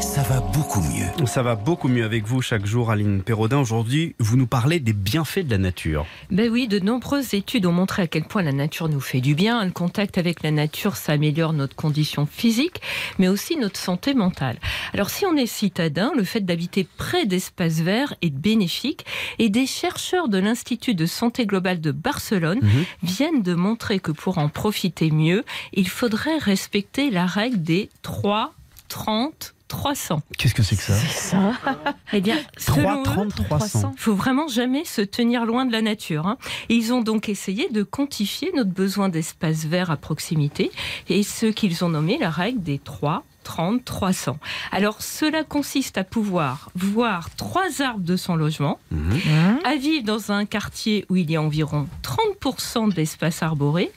Ça va beaucoup mieux. Ça va beaucoup mieux avec vous chaque jour, Aline Perraudin. Aujourd'hui, vous nous parlez des bienfaits de la nature. Ben oui, de nombreuses études ont montré à quel point la nature nous fait du bien. Le contact avec la nature, ça améliore notre condition physique, mais aussi notre santé mentale. Alors si on est citadin, le fait d'habiter près d'espaces verts est bénéfique. Et des chercheurs de l'Institut de santé globale de Barcelone Mhm. viennent de montrer que pour en profiter mieux, il faudrait respecter la règle des 3, 30, 300. Qu'est-ce que c'est que ça ça Eh bien, 3, selon eux, 30, 300. il faut vraiment jamais se tenir loin de la nature. hein. Ils ont donc essayé de quantifier notre besoin d'espace vert à proximité et ce qu'ils ont nommé la règle des 3, 30, 300. Alors cela consiste à pouvoir voir trois arbres de son logement, Mhm. à vivre dans un quartier où il y a environ 30% d'espace arboré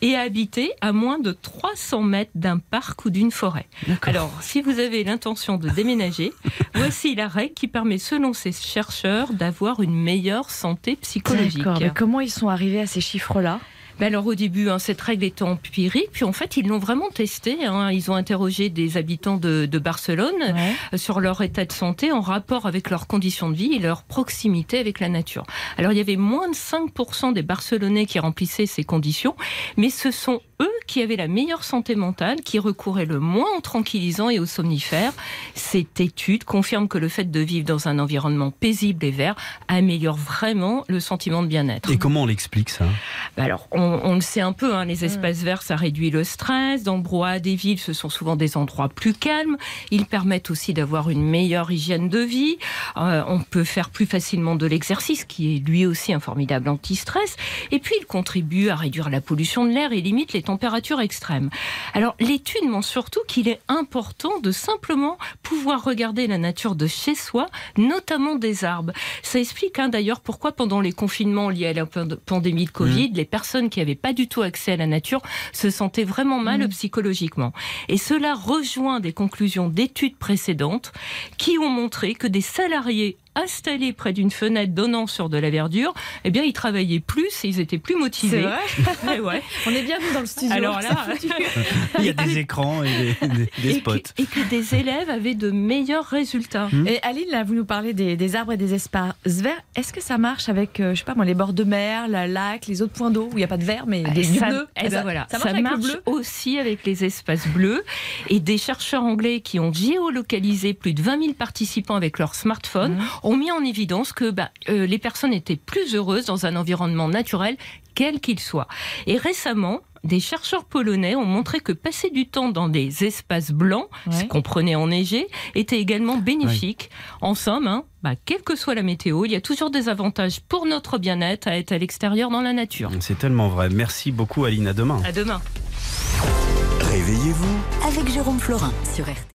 et à habiter à moins de 300 mètres d'un parc ou d'une forêt. Alors, si vous avez l'intention de déménager, voici la règle qui permet, selon ces chercheurs, d'avoir une meilleure santé psychologique. D'accord, mais comment ils sont arrivés à ces chiffres-là? Ben alors au début, hein, cette règle est empirique, puis en fait ils l'ont vraiment testée. hein. Ils ont interrogé des habitants de, de Barcelone euh, sur leur état de santé en rapport avec leurs conditions de vie et leur proximité avec la nature. Alors il y avait moins de 5% des Barcelonais qui remplissaient ces conditions, mais ce sont eux qui avaient la meilleure santé mentale, qui recouraient le moins aux tranquillisants et aux somnifères. Cette étude confirme que le fait de vivre dans un environnement paisible et vert améliore vraiment le sentiment de bien-être. Et comment on l'explique ça? Bah alors, on, on le sait un peu, hein, les espaces verts, ça réduit le stress. Dans le brouhaha des villes, ce sont souvent des endroits plus calmes. Ils permettent aussi d'avoir une meilleure hygiène de vie. Euh, on peut faire plus facilement de l'exercice, qui est lui aussi un formidable anti-stress. Et puis, ils contribuent à réduire la pollution de l'air et limitent les températures extrêmes. Alors, l'étude montre surtout qu'il est important de simplement pouvoir regarder la nature de chez soi, notamment des arbres. Ça explique hein, d'ailleurs pourquoi pendant les confinements liés à la pand- pandémie de Covid, les personnes qui n'avaient pas du tout accès à la nature se sentaient vraiment mal psychologiquement. Et cela rejoint des conclusions d'études précédentes qui ont montré que des salariés installés près d'une fenêtre donnant sur de la verdure, eh bien, ils travaillaient plus et ils étaient plus motivés. Ouais. On est bien dans le studio. Alors là, Il y a des écrans et des, des- des et spots. que, et que des élèves avaient de meilleurs résultats. Et Aline, là, vous nous parlez des, des arbres et des espaces verts. Est-ce que ça marche avec, euh, je sais pas moi, les bords de mer, la lac, les autres points d'eau où il n'y a pas de vert, mais des ça, bleus? eh ben voilà, ça ça marche marche, avec le bleu? aussi avec les espaces bleus. Et des chercheurs anglais qui ont géolocalisé plus de 20 000 participants avec leur smartphone Mhm. Ont mis en évidence que bah, euh, les personnes étaient plus heureuses dans un environnement naturel, quel qu'il soit. Et récemment, des chercheurs polonais ont montré que passer du temps dans des espaces blancs, ce qu'on prenait enneigé, était également bénéfique. En somme, hein, bah, quelle que soit la météo, il y a toujours des avantages pour notre bien-être à être à l'extérieur dans la nature. C'est tellement vrai. Merci beaucoup, Aline. À demain. À demain. Réveillez-vous Avec Jérôme Florin sur RTL.